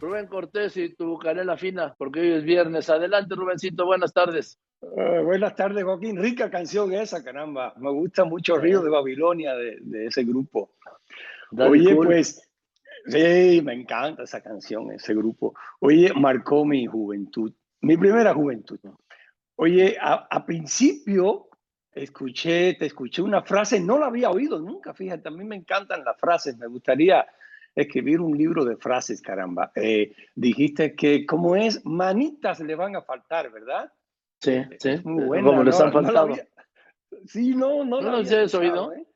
Rubén Cortés y tu canela fina, porque hoy es viernes. Adelante, Rubencito, buenas tardes. Eh, buenas tardes, Joaquín. Rica canción esa, caramba. Me gusta mucho Río de Babilonia de, ese grupo. Oye, pues, sí, me encanta esa canción, ese grupo. Oye, marcó mi juventud, mi primera juventud. Oye, a, principio escuché, te escuché una frase, no la había oído nunca, fíjate, a mí me encantan las frases, me gustaría escribir un libro de frases, caramba. Eh, dijiste que como es, manitas le van a faltar, ¿verdad? Sí, eh, sí. Muy bueno. Como les han faltado. sí, no, no. ¿No lo has oído? ¿eh?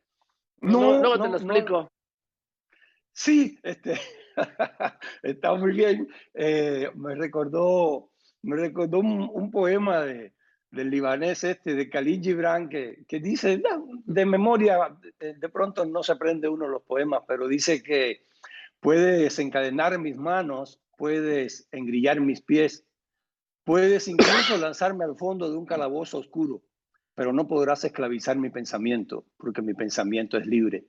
No, luego te lo explico. Sí, este, está muy bien. me recordó, me recordó un poema de, del libanés este, de Khalil Gibran, que, que dice, de memoria, de, pronto no se aprende uno los poemas, pero dice que puedes encadenar mis manos, puedes engrillar mis pies, puedes incluso lanzarme al fondo de un calabozo oscuro, pero no podrás esclavizar mi pensamiento, porque mi pensamiento es libre.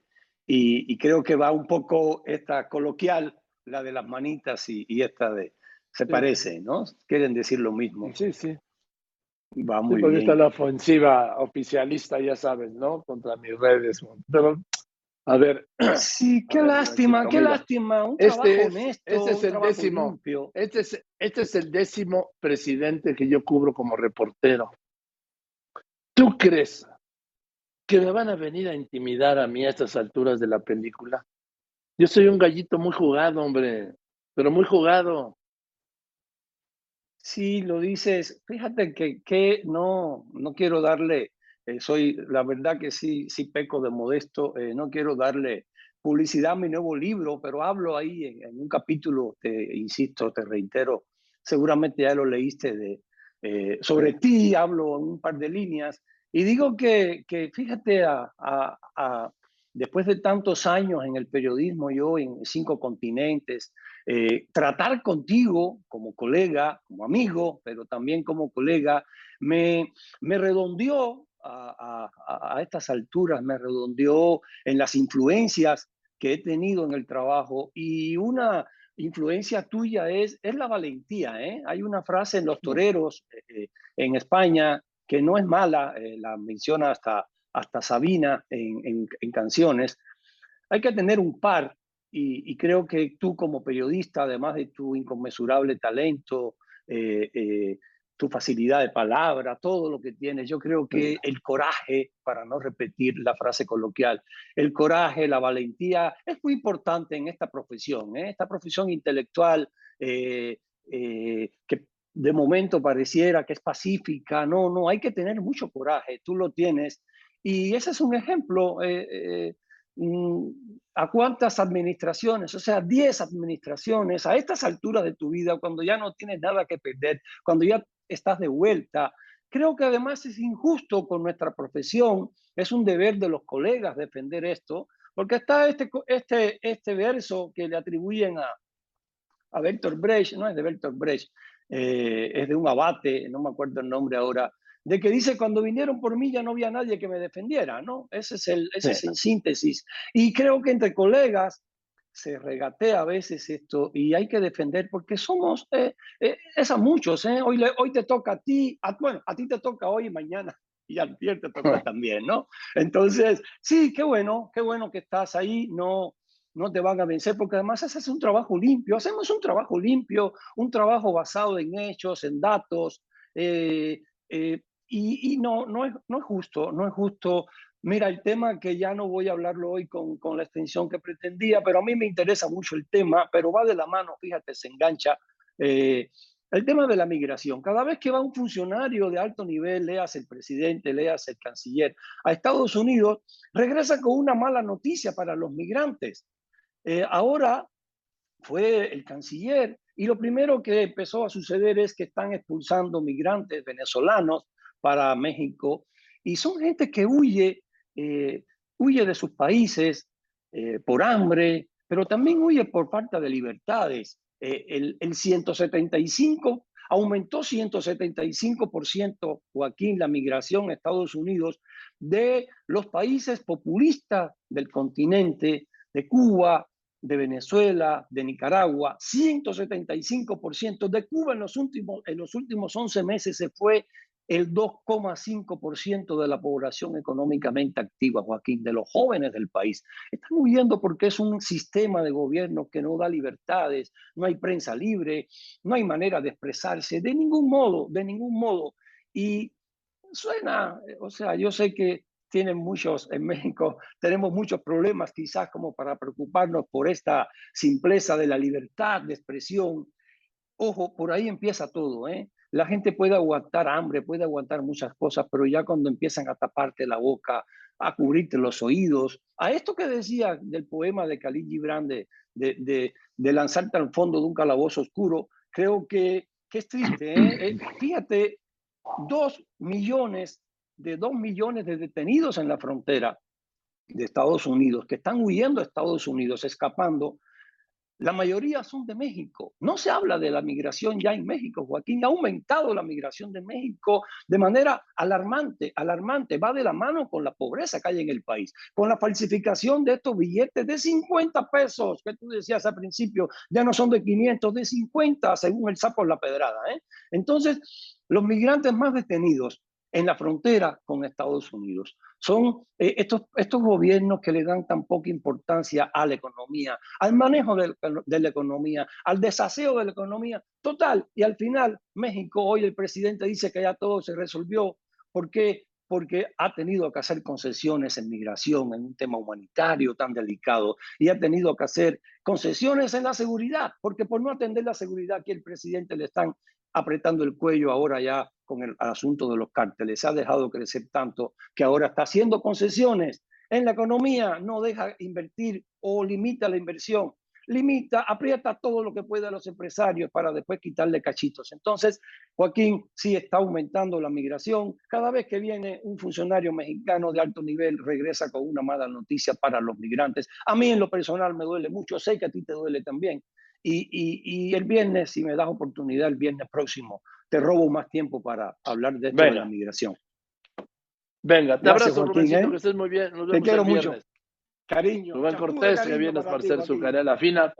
Y, creo que va un poco esta coloquial, la de las manitas y, y esta de, se parece, ¿no? Quieren decir lo mismo. Sí, sí. Va muy sí, está la ofensiva oficialista, ya sabes, ¿no? Contra mis redes. Pero, a ver. Sí, qué lástima, qué lástima. Un este, honesto, este es el décimo. Este es, este es el décimo presidente que yo cubro como reportero. ¿Tú crees que me van a venir a intimidar a mí a estas alturas de la película? Yo soy un gallito muy jugado, hombre, pero muy jugado. Sí, lo dices. Fíjate que, que no, no quiero darle, eh, soy, la verdad que sí, sí peco de modesto, eh, no quiero darle publicidad a mi nuevo libro, pero hablo ahí en, un capítulo, te insisto, te reitero, seguramente ya lo leíste de, eh, sobre ti, hablo en un par de líneas, y digo que, que fíjate, a, a, después de tantos años en el periodismo, yo en cinco continentes, eh, tratar contigo como colega, como amigo, pero también como colega, me, me redondeó a, a, estas alturas, me redondeó en las influencias que he tenido en el trabajo y una influencia tuya es, es la valentía. ¿eh? Hay una frase en Los Toreros eh, en España que no es mala, la menciona hasta, hasta Sabina en, en, en canciones. Hay que tener un par y, creo que tú como periodista, además de tu inconmensurable talento, eh, eh, tu facilidad de palabra, todo lo que tienes, yo creo que el coraje, para no repetir la frase coloquial, el coraje, la valentía es muy importante en esta profesión, ¿eh? esta profesión intelectual que de momento pareciera que es pacífica, no, no, hay que tener mucho coraje, tú lo tienes. Y ese es un ejemplo. Mm, a cuántas administraciones, o sea, 10 administraciones a estas alturas de tu vida, cuando ya no tienes nada que perder, cuando ya estás de vuelta. Creo que además es injusto con nuestra profesión, es un deber de los colegas defender esto, porque está este, este, este verso que le atribuyen a, a Bertolt Brecht, no es de Bertolt Brecht, eh, es de un abate, no me acuerdo el nombre ahora, de que dice, cuando vinieron por mí ya no había nadie que me defendiera, ¿no? Ese es el, ese es el síntesis. Y creo que entre colegas se regatea a veces esto y hay que defender porque somos, eh, eh, es a muchos, ¿eh? Hoy, hoy te toca a ti, bueno, a ti te toca hoy y mañana y al te toca también, ¿no? Entonces, sí, qué bueno, qué bueno que estás ahí, no, no te van a vencer, porque además ese es un trabajo limpio, hacemos un trabajo limpio, un trabajo basado en hechos, en datos, eh, eh, y, no, no, es, no es justo, no es justo. Mira, el tema que ya no voy a hablarlo hoy con, con la extensión que pretendía, pero a mí me interesa mucho el tema, pero va de la mano, fíjate, se engancha. Eh, el tema de la migración. Cada vez que va un funcionario de alto nivel, leas el presidente, leas el canciller, a Estados Unidos, regresa con una mala noticia para los migrantes. Eh, ahora fue el canciller y lo primero que empezó a suceder es que están expulsando migrantes venezolanos para México y son gente que huye, eh, huye de sus países eh, por hambre, pero también huye por falta de libertades. Eh, el, el 175 aumentó 175%, Joaquín, la migración a Estados Unidos de los países populistas del continente, de Cuba, de Venezuela, de Nicaragua, 175%, de Cuba en los últimos, en los últimos 11 meses se fue el 2,5% de la población económicamente activa, Joaquín, de los jóvenes del país. Están huyendo porque es un sistema de gobierno que no da libertades, no hay prensa libre, no hay manera de expresarse, de ningún modo, de ningún modo. Y suena, o sea, yo sé que tienen muchos, en México tenemos muchos problemas quizás como para preocuparnos por esta simpleza de la libertad de expresión. Ojo, por ahí empieza todo, ¿eh? La gente puede aguantar hambre, puede aguantar muchas cosas, pero ya cuando empiezan a taparte la boca, a cubrirte los oídos, a esto que decía del poema de Khalid Gibran de, de, lanzarte al fondo de un calabozo oscuro, creo que, que es triste. ¿eh? Eh, fíjate, dos millones de dos millones de detenidos en la frontera de Estados Unidos que están huyendo a Estados Unidos, escapando, la mayoría son de México. No se habla de la migración ya en México. Joaquín ha aumentado la migración de México de manera alarmante, alarmante. Va de la mano con la pobreza que hay en el país, con la falsificación de estos billetes de 50 pesos que tú decías al principio, ya no son de 500, de 50 según el sapo en la pedrada. ¿eh? Entonces, los migrantes más detenidos en la frontera con Estados Unidos. Son eh, estos, estos gobiernos que le dan tan poca importancia a la economía, al manejo de, la economía, al desaseo de la economía. Total, y al final México, hoy el presidente dice que ya todo se resolvió. ¿Por qué? Porque ha tenido que hacer concesiones en migración, en un tema humanitario tan delicado, y ha tenido que hacer concesiones en la seguridad, porque por no atender la seguridad que el presidente le están apretando el cuello ahora ya con el asunto de los cárteles. Ha dejado crecer tanto que ahora está haciendo concesiones en la economía, no deja invertir o limita la inversión, limita, aprieta todo lo que puede a los empresarios para después quitarle cachitos. Entonces, Joaquín sí está aumentando la migración. Cada vez que viene un funcionario mexicano de alto nivel, regresa con una mala noticia para los migrantes. A mí en lo personal me duele mucho, sé que a ti te duele también. Y, el viernes, si me das oportunidad, el viernes próximo, te robo más tiempo para hablar de esto de la migración. Venga, te abrazo, Rubén, ¿eh? que estés muy bien. te quiero mucho. Cariño. Rubén Cortés, que viene a esparcer su canela fina.